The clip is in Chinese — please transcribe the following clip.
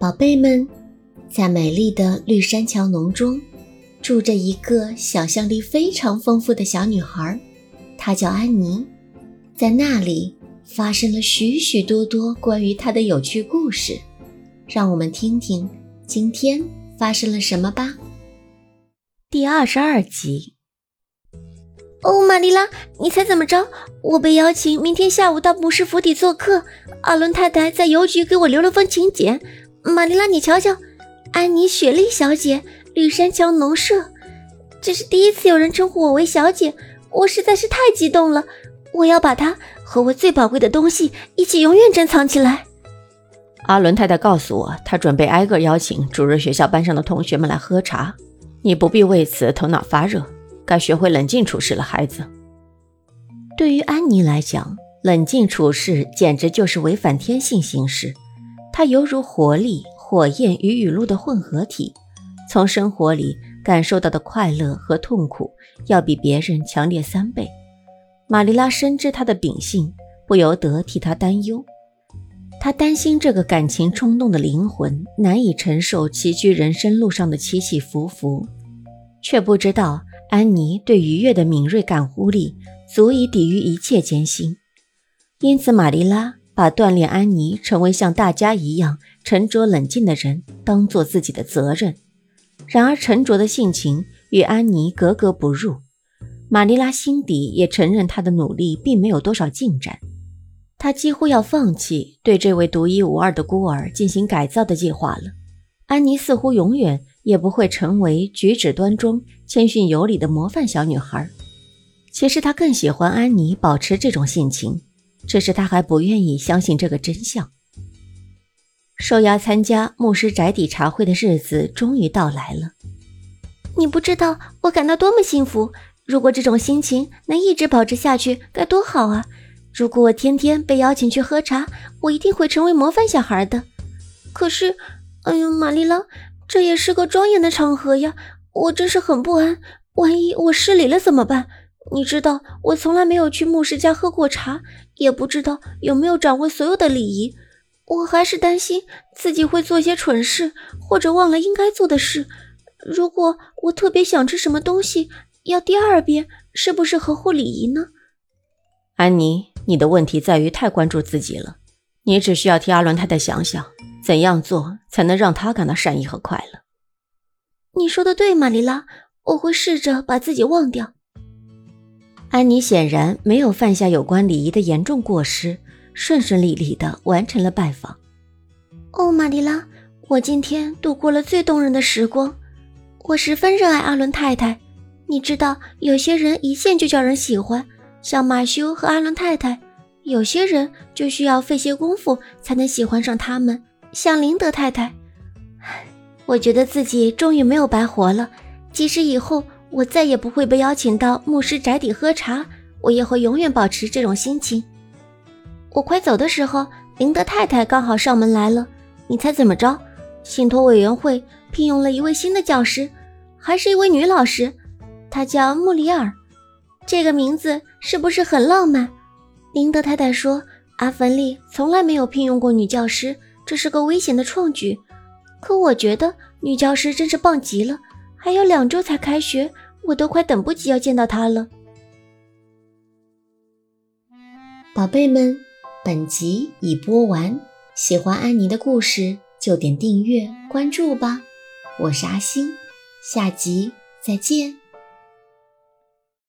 宝贝们，在美丽的绿山桥农庄，住着一个想象力非常丰富的小女孩，她叫安妮。在那里发生了许许多多关于她的有趣故事，让我们听听今天发生了什么吧。第二十二集。哦，玛丽拉，你猜怎么着？我被邀请明天下午到牧师府邸做客。阿伦太太在邮局给我留了封请柬。玛丽拉，你瞧瞧，安妮·雪莉小姐，绿山桥农舍。这是第一次有人称呼我为小姐，我实在是太激动了。我要把它和我最宝贵的东西一起永远珍藏起来。阿伦太太告诉我，她准备挨个邀请主日学校班上的同学们来喝茶。你不必为此头脑发热。该学会冷静处事了，孩子。对于安妮来讲，冷静处事简直就是违反天性行事。她犹如活力、火焰与雨露的混合体，从生活里感受到的快乐和痛苦要比别人强烈三倍。玛丽拉深知她的秉性，不由得替她担忧。她担心这个感情冲动的灵魂难以承受崎岖人生路上的起起伏伏，却不知道。安妮对愉悦的敏锐感悟力足以抵御一切艰辛，因此玛丽拉把锻炼安妮成为像大家一样沉着冷静的人当做自己的责任。然而，沉着的性情与安妮格格不入。玛丽拉心底也承认她的努力并没有多少进展，她几乎要放弃对这位独一无二的孤儿进行改造的计划了。安妮似乎永远。也不会成为举止端庄、谦逊有礼的模范小女孩。其实她更喜欢安妮保持这种性情，只是他还不愿意相信这个真相。受邀参加牧师宅邸茶会的日子终于到来了。你不知道我感到多么幸福！如果这种心情能一直保持下去，该多好啊！如果我天天被邀请去喝茶，我一定会成为模范小孩的。可是，哎呦，玛丽拉。这也是个庄严的场合呀，我真是很不安。万一我失礼了怎么办？你知道，我从来没有去牧师家喝过茶，也不知道有没有掌握所有的礼仪。我还是担心自己会做些蠢事，或者忘了应该做的事。如果我特别想吃什么东西，要第二遍，是不是合乎礼仪呢？安妮，你的问题在于太关注自己了。你只需要替阿伦太太想想。怎样做才能让她感到善意和快乐？你说的对，玛丽拉，我会试着把自己忘掉。安妮显然没有犯下有关礼仪的严重过失，顺顺利利地完成了拜访。哦，玛丽拉，我今天度过了最动人的时光。我十分热爱阿伦太太。你知道，有些人一见就叫人喜欢，像马修和阿伦太太；有些人就需要费些功夫才能喜欢上他们。像林德太太，我觉得自己终于没有白活了。即使以后我再也不会被邀请到牧师宅邸喝茶，我也会永远保持这种心情。我快走的时候，林德太太刚好上门来了。你猜怎么着？信托委员会聘用了一位新的教师，还是一位女老师，她叫穆里尔。这个名字是不是很浪漫？林德太太说，阿凡丽从来没有聘用过女教师。这是个危险的创举，可我觉得女教师真是棒极了。还有两周才开学，我都快等不及要见到他了。宝贝们，本集已播完，喜欢安妮的故事就点订阅关注吧。我是阿星，下集再见。